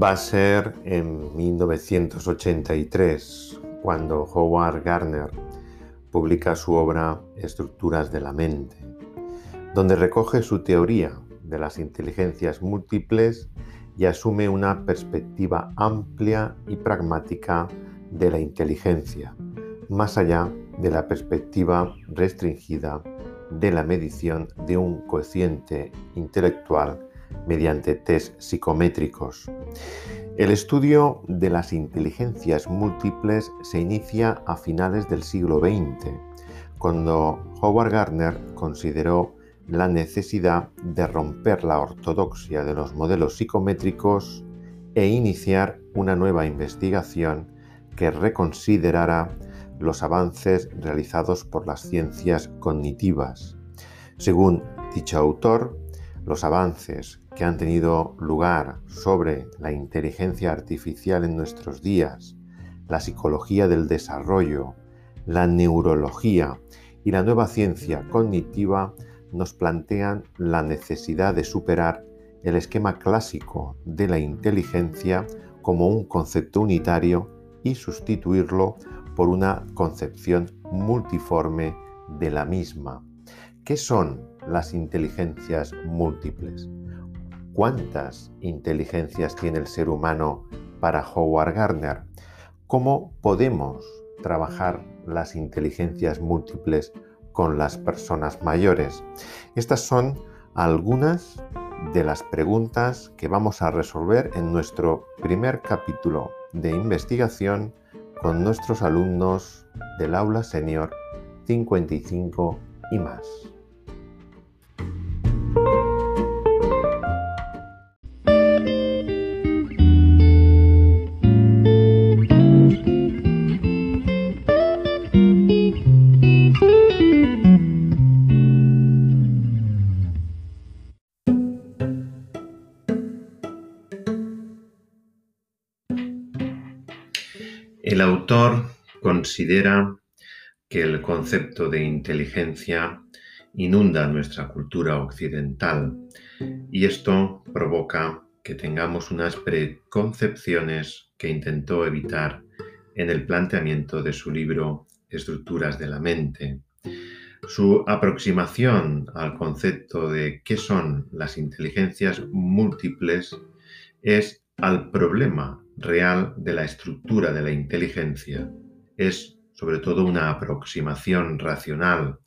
Va a ser en 1983 cuando Howard Gardner publica su obra Estructuras de la mente, donde recoge su teoría de las inteligencias múltiples y asume una perspectiva amplia y pragmática de la inteligencia, más allá de la perspectiva restringida de la medición de un cociente intelectual mediante test psicométricos. El estudio de las inteligencias múltiples se inicia a finales del siglo XX, cuando Howard Gardner consideró la necesidad de romper la ortodoxia de los modelos psicométricos e iniciar una nueva investigación que reconsiderara los avances realizados por las ciencias cognitivas. Según dicho autor, los avances que han tenido lugar sobre la inteligencia artificial en nuestros días, la psicología del desarrollo, la neurología y la nueva ciencia cognitiva nos plantean la necesidad de superar el esquema clásico de la inteligencia como un concepto unitario y sustituirlo por una concepción multiforme de la misma. ¿Qué son las inteligencias múltiples? ¿Cuántas inteligencias tiene el ser humano para Howard Gardner? ¿Cómo podemos trabajar las inteligencias múltiples con las personas mayores? Estas son algunas de las preguntas que vamos a resolver en nuestro primer capítulo de investigación con nuestros alumnos del aula senior 55 y más. Considera que el concepto de inteligencia inunda nuestra cultura occidental y esto provoca que tengamos unas preconcepciones que intentó evitar en el planteamiento de su libro Estructuras de la mente. Su aproximación al concepto de qué son las inteligencias múltiples es al problema real de la estructura de la inteligencia. Es sobre todo una aproximación racional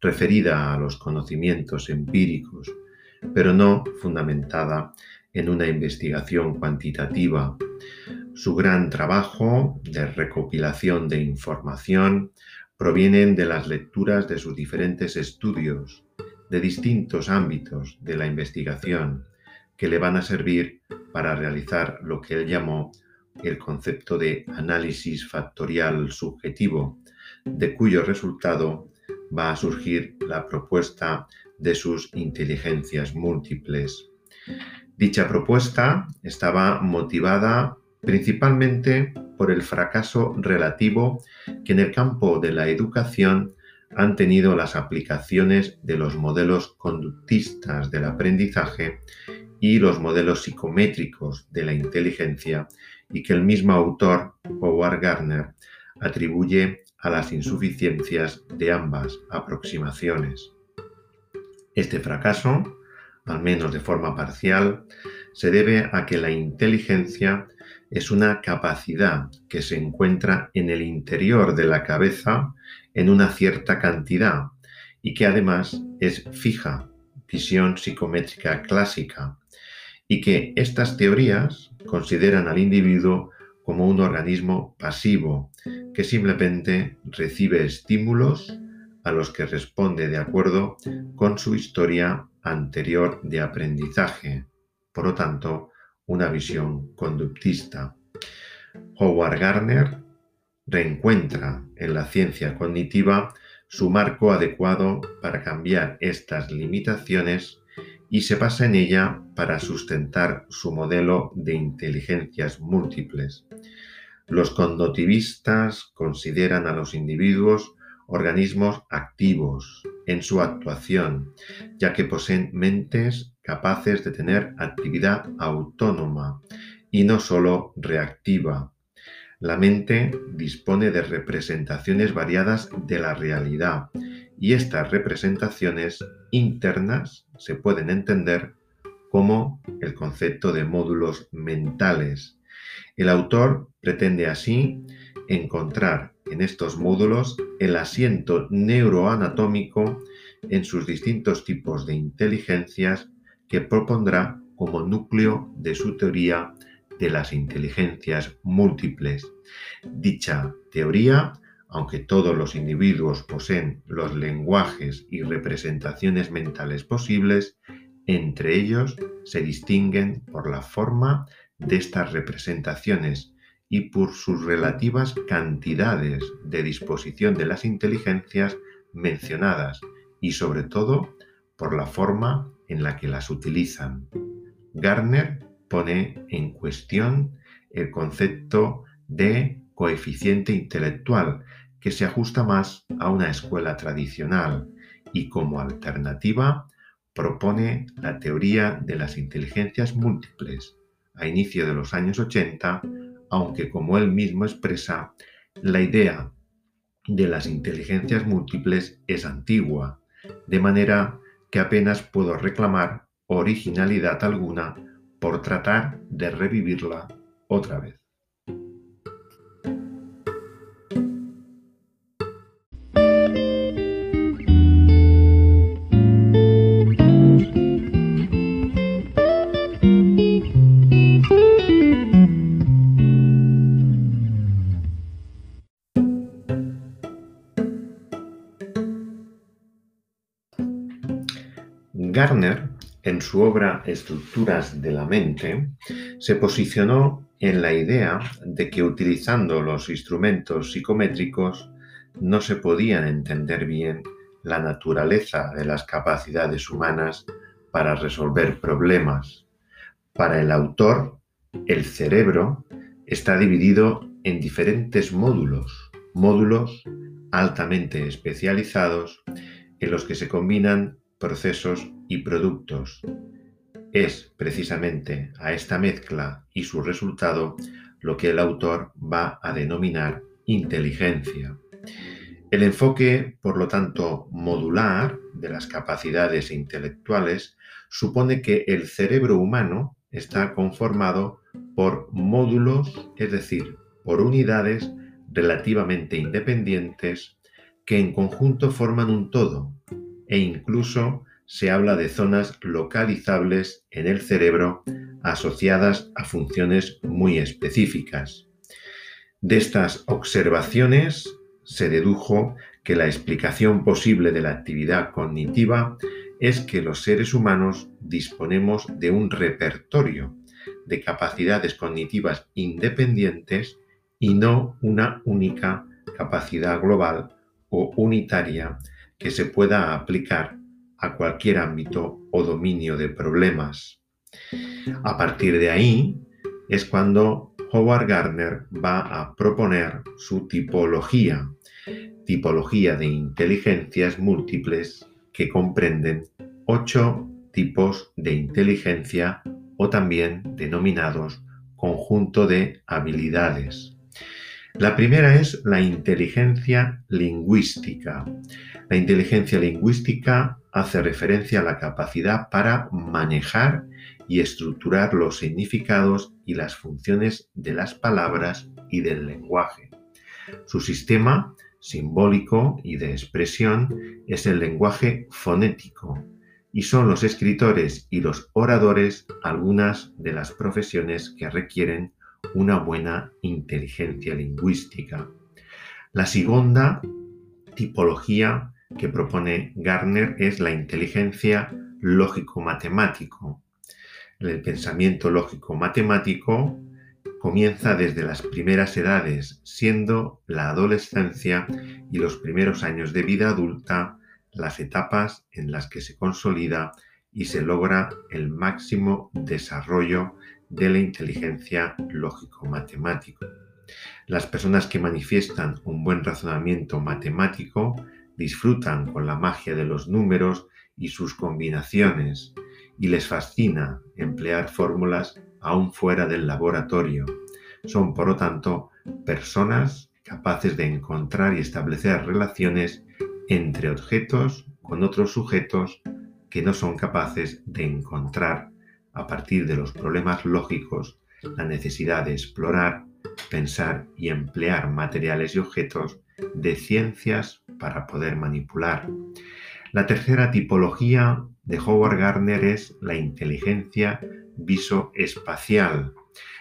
referida a los conocimientos empíricos, pero no fundamentada en una investigación cuantitativa. Su gran trabajo de recopilación de información provienen de las lecturas de sus diferentes estudios de distintos ámbitos de la investigación que le van a servir para realizar lo que él llamó el concepto de análisis factorial subjetivo, de cuyo resultado va a surgir la propuesta de sus inteligencias múltiples. Dicha propuesta estaba motivada principalmente por el fracaso relativo que en el campo de la educación han tenido las aplicaciones de los modelos conductistas del aprendizaje y los modelos psicométricos de la inteligencia y que el mismo autor, Howard Gardner, atribuye a las insuficiencias de ambas aproximaciones. Este fracaso, al menos de forma parcial, se debe a que la inteligencia es una capacidad que se encuentra en el interior de la cabeza en una cierta cantidad y que además es fija, visión psicométrica clásica, y que estas teorías consideran al individuo como un organismo pasivo que simplemente recibe estímulos a los que responde de acuerdo con su historia anterior de aprendizaje, por lo tanto, una visión conductista. Howard Gardner reencuentra en la ciencia cognitiva su marco adecuado para cambiar estas limitaciones y se basa en ella para sustentar su modelo de inteligencias múltiples. Los condotivistas consideran a los individuos organismos activos en su actuación, ya que poseen mentes capaces de tener actividad autónoma y no solo reactiva. La mente dispone de representaciones variadas de la realidad y estas representaciones internas se pueden entender como el concepto de módulos mentales. El autor pretende así encontrar en estos módulos el asiento neuroanatómico en sus distintos tipos de inteligencias que propondrá como núcleo de su teoría de las inteligencias múltiples. Dicha teoría, aunque todos los individuos poseen los lenguajes y representaciones mentales posibles, entre ellos se distinguen por la forma de estas representaciones y por sus relativas cantidades de disposición de las inteligencias mencionadas y sobre todo por la forma en la que las utilizan. Garner pone en cuestión el concepto de coeficiente intelectual que se ajusta más a una escuela tradicional y como alternativa propone la teoría de las inteligencias múltiples a inicio de los años 80, aunque como él mismo expresa, la idea de las inteligencias múltiples es antigua, de manera que apenas puedo reclamar originalidad alguna por tratar de revivirla otra vez. Su obra Estructuras de la mente, se posicionó en la idea de que utilizando los instrumentos psicométricos no se podían entender bien la naturaleza de las capacidades humanas para resolver problemas. Para el autor, el cerebro está dividido en diferentes módulos, módulos altamente especializados en los que se combinan procesos y productos. Es precisamente a esta mezcla y su resultado lo que el autor va a denominar inteligencia. El enfoque, por lo tanto, modular de las capacidades intelectuales supone que el cerebro humano está conformado por módulos, es decir, por unidades relativamente independientes que en conjunto forman un todo e incluso se habla de zonas localizables en el cerebro asociadas a funciones muy específicas. De estas observaciones se dedujo que la explicación posible de la actividad cognitiva es que los seres humanos disponemos de un repertorio de capacidades cognitivas independientes y no una única capacidad global o unitaria que se pueda aplicar a cualquier ámbito o dominio de problemas. A partir de ahí es cuando Howard Gardner va a proponer su tipología, tipología de inteligencias múltiples que comprenden ocho tipos de inteligencia o también denominados conjunto de habilidades. La primera es la inteligencia lingüística. La inteligencia lingüística hace referencia a la capacidad para manejar y estructurar los significados y las funciones de las palabras y del lenguaje. Su sistema simbólico y de expresión es el lenguaje fonético y son los escritores y los oradores algunas de las profesiones que requieren una buena inteligencia lingüística. La segunda tipología que propone Garner es la inteligencia lógico-matemático. El pensamiento lógico-matemático comienza desde las primeras edades, siendo la adolescencia y los primeros años de vida adulta las etapas en las que se consolida y se logra el máximo desarrollo de la inteligencia lógico-matemático. Las personas que manifiestan un buen razonamiento matemático disfrutan con la magia de los números y sus combinaciones y les fascina emplear fórmulas aún fuera del laboratorio. Son, por lo tanto, personas capaces de encontrar y establecer relaciones entre objetos con otros sujetos que no son capaces de encontrar a partir de los problemas lógicos la necesidad de explorar, pensar y emplear materiales y objetos de ciencias para poder manipular. La tercera tipología de Howard Gardner es la inteligencia visoespacial.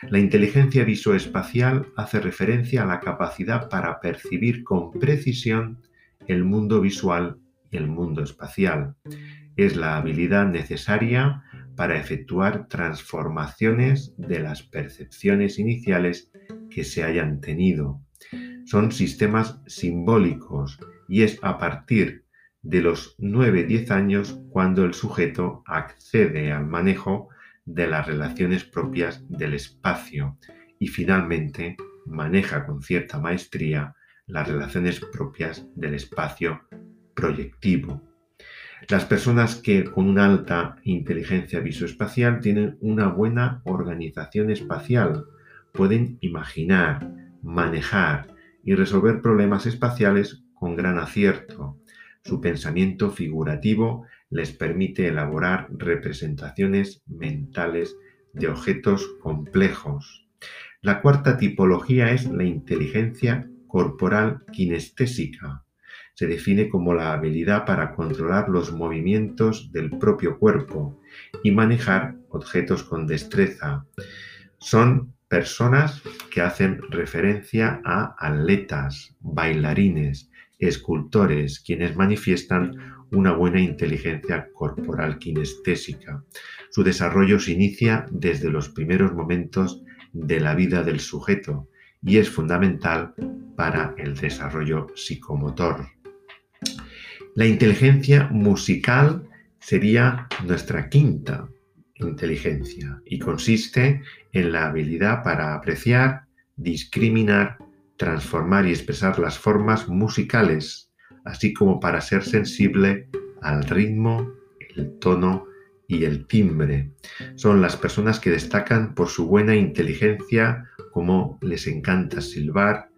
La inteligencia visoespacial hace referencia a la capacidad para percibir con precisión el mundo visual y el mundo espacial. Es la habilidad necesaria para efectuar transformaciones de las percepciones iniciales que se hayan tenido. Son sistemas simbólicos y es a partir de los 9-10 años cuando el sujeto accede al manejo de las relaciones propias del espacio y finalmente maneja con cierta maestría las relaciones propias del espacio proyectivo. Las personas que con una alta inteligencia visoespacial tienen una buena organización espacial, pueden imaginar, manejar y resolver problemas espaciales con gran acierto. Su pensamiento figurativo les permite elaborar representaciones mentales de objetos complejos. La cuarta tipología es la inteligencia corporal kinestésica. Se define como la habilidad para controlar los movimientos del propio cuerpo y manejar objetos con destreza. Son personas que hacen referencia a atletas, bailarines, escultores, quienes manifiestan una buena inteligencia corporal kinestésica. Su desarrollo se inicia desde los primeros momentos de la vida del sujeto y es fundamental para el desarrollo psicomotor. La inteligencia musical sería nuestra quinta inteligencia y consiste en la habilidad para apreciar, discriminar, transformar y expresar las formas musicales, así como para ser sensible al ritmo, el tono y el timbre. Son las personas que destacan por su buena inteligencia, como les encanta silbar,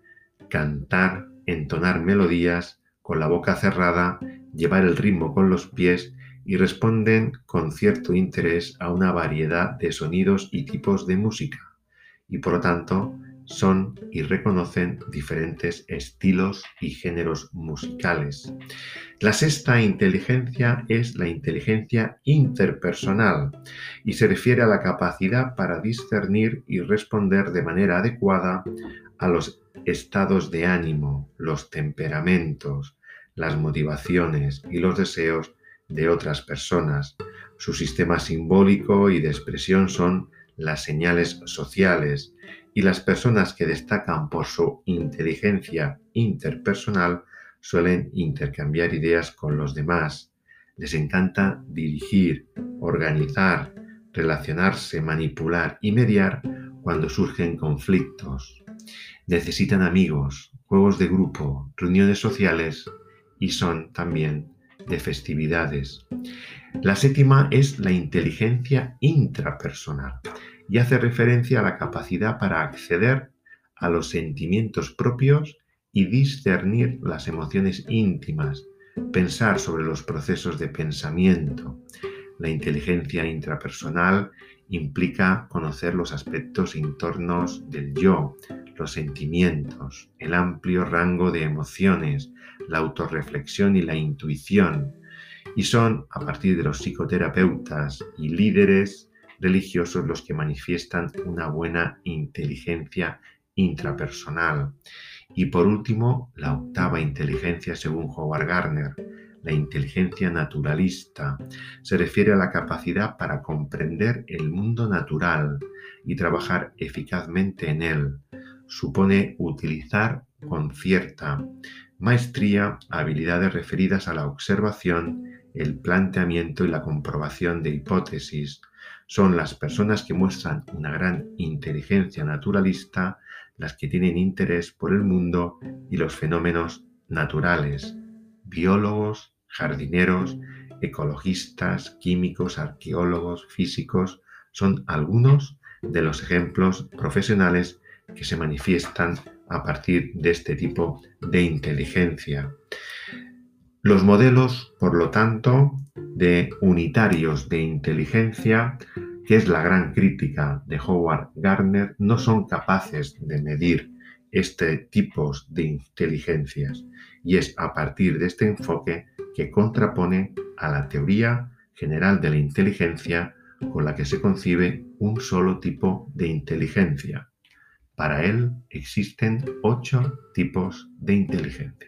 cantar, entonar melodías con la boca cerrada, llevar el ritmo con los pies y responden con cierto interés a una variedad de sonidos y tipos de música y por lo tanto son y reconocen diferentes estilos y géneros musicales. La sexta inteligencia es la inteligencia interpersonal y se refiere a la capacidad para discernir y responder de manera adecuada a los estados de ánimo, los temperamentos, las motivaciones y los deseos de otras personas. Su sistema simbólico y de expresión son las señales sociales y las personas que destacan por su inteligencia interpersonal suelen intercambiar ideas con los demás. Les encanta dirigir, organizar, relacionarse, manipular y mediar cuando surgen conflictos. Necesitan amigos, juegos de grupo, reuniones sociales y son también de festividades. La séptima es la inteligencia intrapersonal y hace referencia a la capacidad para acceder a los sentimientos propios y discernir las emociones íntimas, pensar sobre los procesos de pensamiento. La inteligencia intrapersonal implica conocer los aspectos internos del yo, los sentimientos, el amplio rango de emociones, la autorreflexión y la intuición, y son, a partir de los psicoterapeutas y líderes religiosos, los que manifiestan una buena inteligencia intrapersonal. Y por último, la octava inteligencia, según Howard Gardner, la inteligencia naturalista. Se refiere a la capacidad para comprender el mundo natural y trabajar eficazmente en él. Supone utilizar con cierta maestría habilidades referidas a la observación, el planteamiento y la comprobación de hipótesis. Son las personas que muestran una gran inteligencia naturalista las que tienen interés por el mundo y los fenómenos naturales. Biólogos, jardineros, ecologistas, químicos, arqueólogos, físicos, son algunos de los ejemplos profesionales que se manifiestan a partir de este tipo de inteligencia. Los modelos, por lo tanto, de unitarios de inteligencia, que es la gran crítica de Howard Gardner, no son capaces de medir este tipo de inteligencias y es a partir de este enfoque que contrapone a la teoría general de la inteligencia con la que se concibe un solo tipo de inteligencia. Para él existen ocho tipos de inteligencia.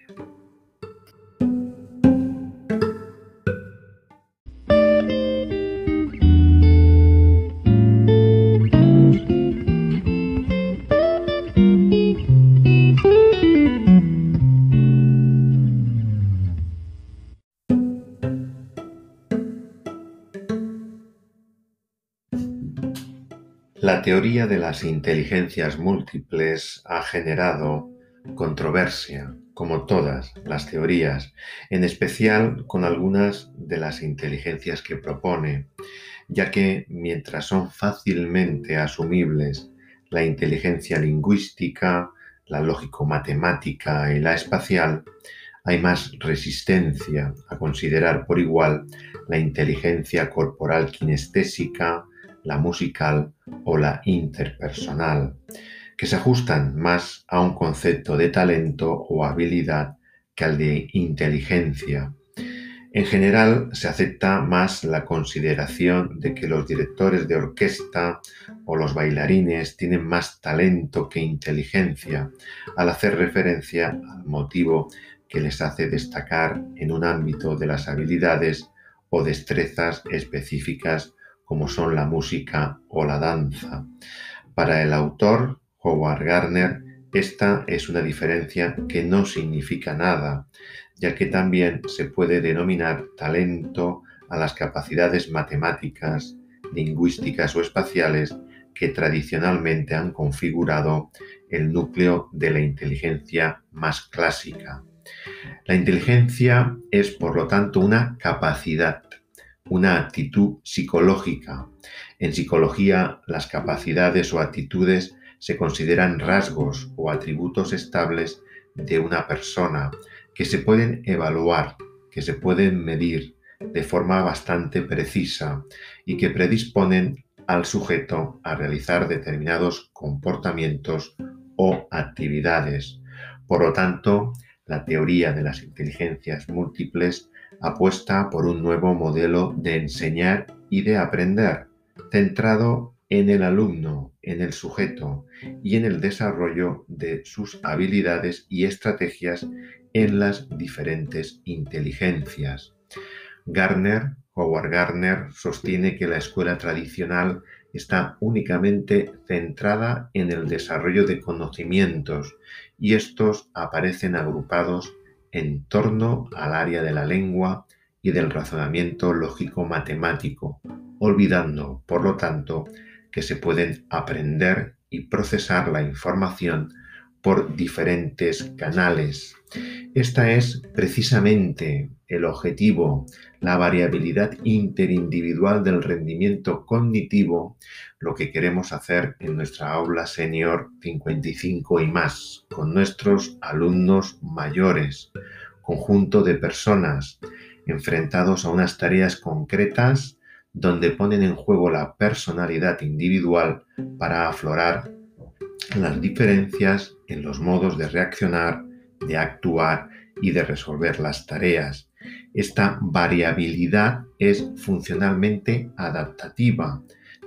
La teoría de las inteligencias múltiples ha generado controversia, como todas las teorías, en especial con algunas de las inteligencias que propone, ya que mientras son fácilmente asumibles la inteligencia lingüística, la lógico-matemática y la espacial, hay más resistencia a considerar por igual la inteligencia corporal kinestésica, la musical o la interpersonal, que se ajustan más a un concepto de talento o habilidad que al de inteligencia. En general se acepta más la consideración de que los directores de orquesta o los bailarines tienen más talento que inteligencia, al hacer referencia al motivo que les hace destacar en un ámbito de las habilidades o destrezas específicas como son la música o la danza. Para el autor, Howard Gardner, esta es una diferencia que no significa nada, ya que también se puede denominar talento a las capacidades matemáticas, lingüísticas o espaciales que tradicionalmente han configurado el núcleo de la inteligencia más clásica. La inteligencia es, por lo tanto, una capacidad una actitud psicológica. En psicología, las capacidades o actitudes se consideran rasgos o atributos estables de una persona que se pueden evaluar, que se pueden medir de forma bastante precisa y que predisponen al sujeto a realizar determinados comportamientos o actividades. Por lo tanto, la teoría de las inteligencias múltiples apuesta por un nuevo modelo de enseñar y de aprender, centrado en el alumno, en el sujeto y en el desarrollo de sus habilidades y estrategias en las diferentes inteligencias. Garner, Howard Garner, sostiene que la escuela tradicional está únicamente centrada en el desarrollo de conocimientos y estos aparecen agrupados en torno al área de la lengua y del razonamiento lógico-matemático, olvidando, por lo tanto, que se pueden aprender y procesar la información por diferentes canales. Esta es precisamente el objetivo, la variabilidad interindividual del rendimiento cognitivo, lo que queremos hacer en nuestra aula senior 55 y más, con nuestros alumnos mayores, conjunto de personas enfrentados a unas tareas concretas donde ponen en juego la personalidad individual para aflorar las diferencias en los modos de reaccionar, de actuar y de resolver las tareas. Esta variabilidad es funcionalmente adaptativa.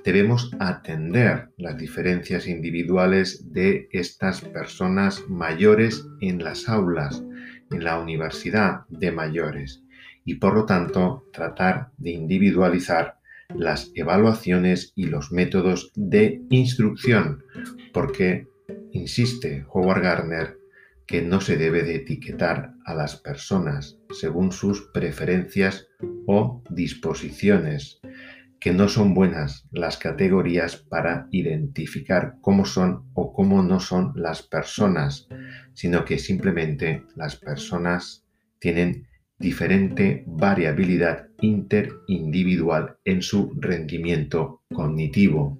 Debemos atender las diferencias individuales de estas personas mayores en las aulas, en la universidad de mayores y por lo tanto tratar de individualizar las evaluaciones y los métodos de instrucción, porque insiste Howard Gardner que no se debe de etiquetar a las personas según sus preferencias o disposiciones, que no son buenas las categorías para identificar cómo son o cómo no son las personas, sino que simplemente las personas tienen diferente variabilidad interindividual en su rendimiento cognitivo.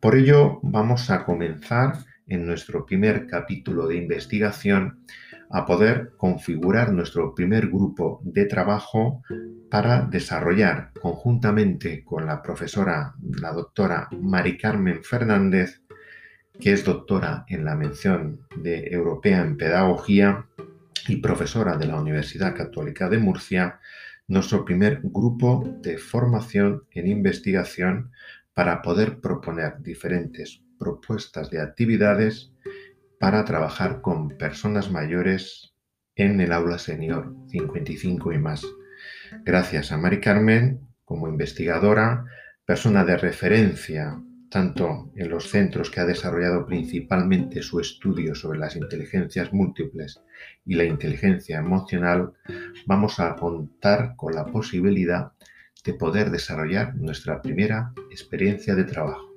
Por ello, vamos a comenzar en nuestro primer capítulo de investigación a poder configurar nuestro primer grupo de trabajo para desarrollar conjuntamente con la profesora, la doctora Mari Carmen Fernández, que es doctora en la mención de Europea en Pedagogía y profesora de la Universidad Católica de Murcia, nuestro primer grupo de formación en investigación para poder proponer diferentes propuestas de actividades para trabajar con personas mayores en el aula senior 55 y más. Gracias a Mari Carmen como investigadora, persona de referencia tanto en los centros que ha desarrollado principalmente su estudio sobre las inteligencias múltiples y la inteligencia emocional, vamos a contar con la posibilidad de poder desarrollar nuestra primera experiencia de trabajo.